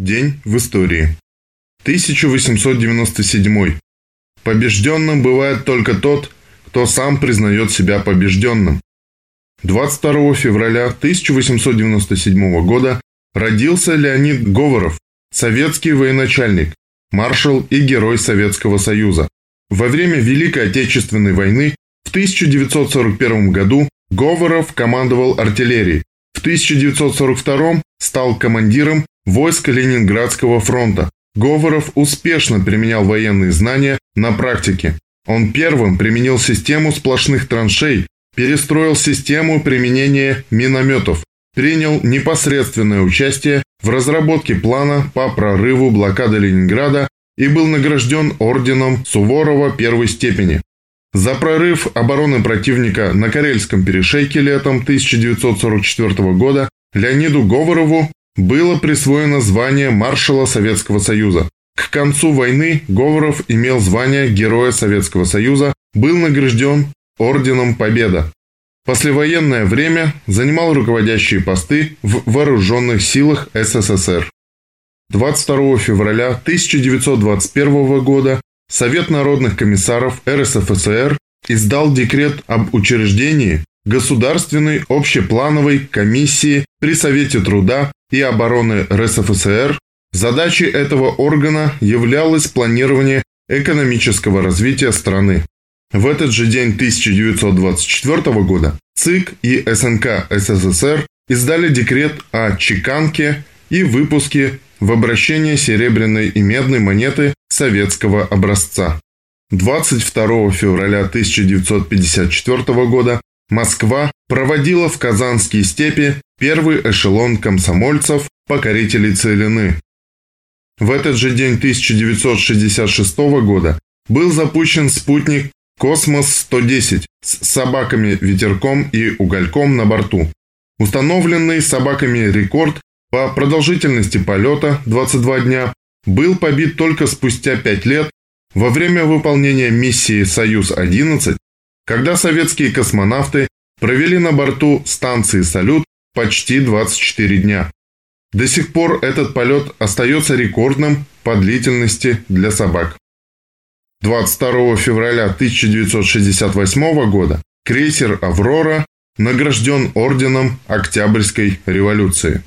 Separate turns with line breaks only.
День в истории. 1897. Побежденным бывает только тот, кто сам признает себя побежденным. 22 февраля 1897 года родился Леонид Говоров, советский военачальник, маршал и герой Советского Союза. Во время Великой Отечественной войны в 1941 году Говоров командовал артиллерией. В 1942 стал командиром войск Ленинградского фронта. Говоров успешно применял военные знания на практике. Он первым применил систему сплошных траншей, перестроил систему применения минометов, принял непосредственное участие в разработке плана по прорыву блокады Ленинграда и был награжден орденом Суворова первой степени. За прорыв обороны противника на Карельском перешейке летом 1944 года Леониду Говорову было присвоено звание маршала Советского Союза. К концу войны Говоров имел звание Героя Советского Союза, был награжден Орденом Победа. Послевоенное время занимал руководящие посты в вооруженных силах СССР. 22 февраля 1921 года Совет народных комиссаров РСФСР издал декрет об учреждении Государственной общеплановой комиссии при Совете труда и обороны РСФСР, задачей этого органа являлось планирование экономического развития страны. В этот же день 1924 года ЦИК и СНК СССР издали декрет о чеканке и выпуске в обращение серебряной и медной монеты советского образца. 22 февраля 1954 года Москва проводила в казахские степи первый эшелон комсомольцев, покорителей Целины. В этот же день 1966 года был запущен спутник «Космос-110» с собаками Ветерком и Угольком на борту. Установленный собаками рекорд по продолжительности полета 22 дня был побит только спустя 5 лет во время выполнения миссии «Союз-11», когда советские космонавты провели на борту станции «Салют» почти 24 дня. До сих пор этот полет остается рекордным по длительности для собак. 22 февраля 1968 года крейсер «Аврора» награжден орденом Октябрьской революции.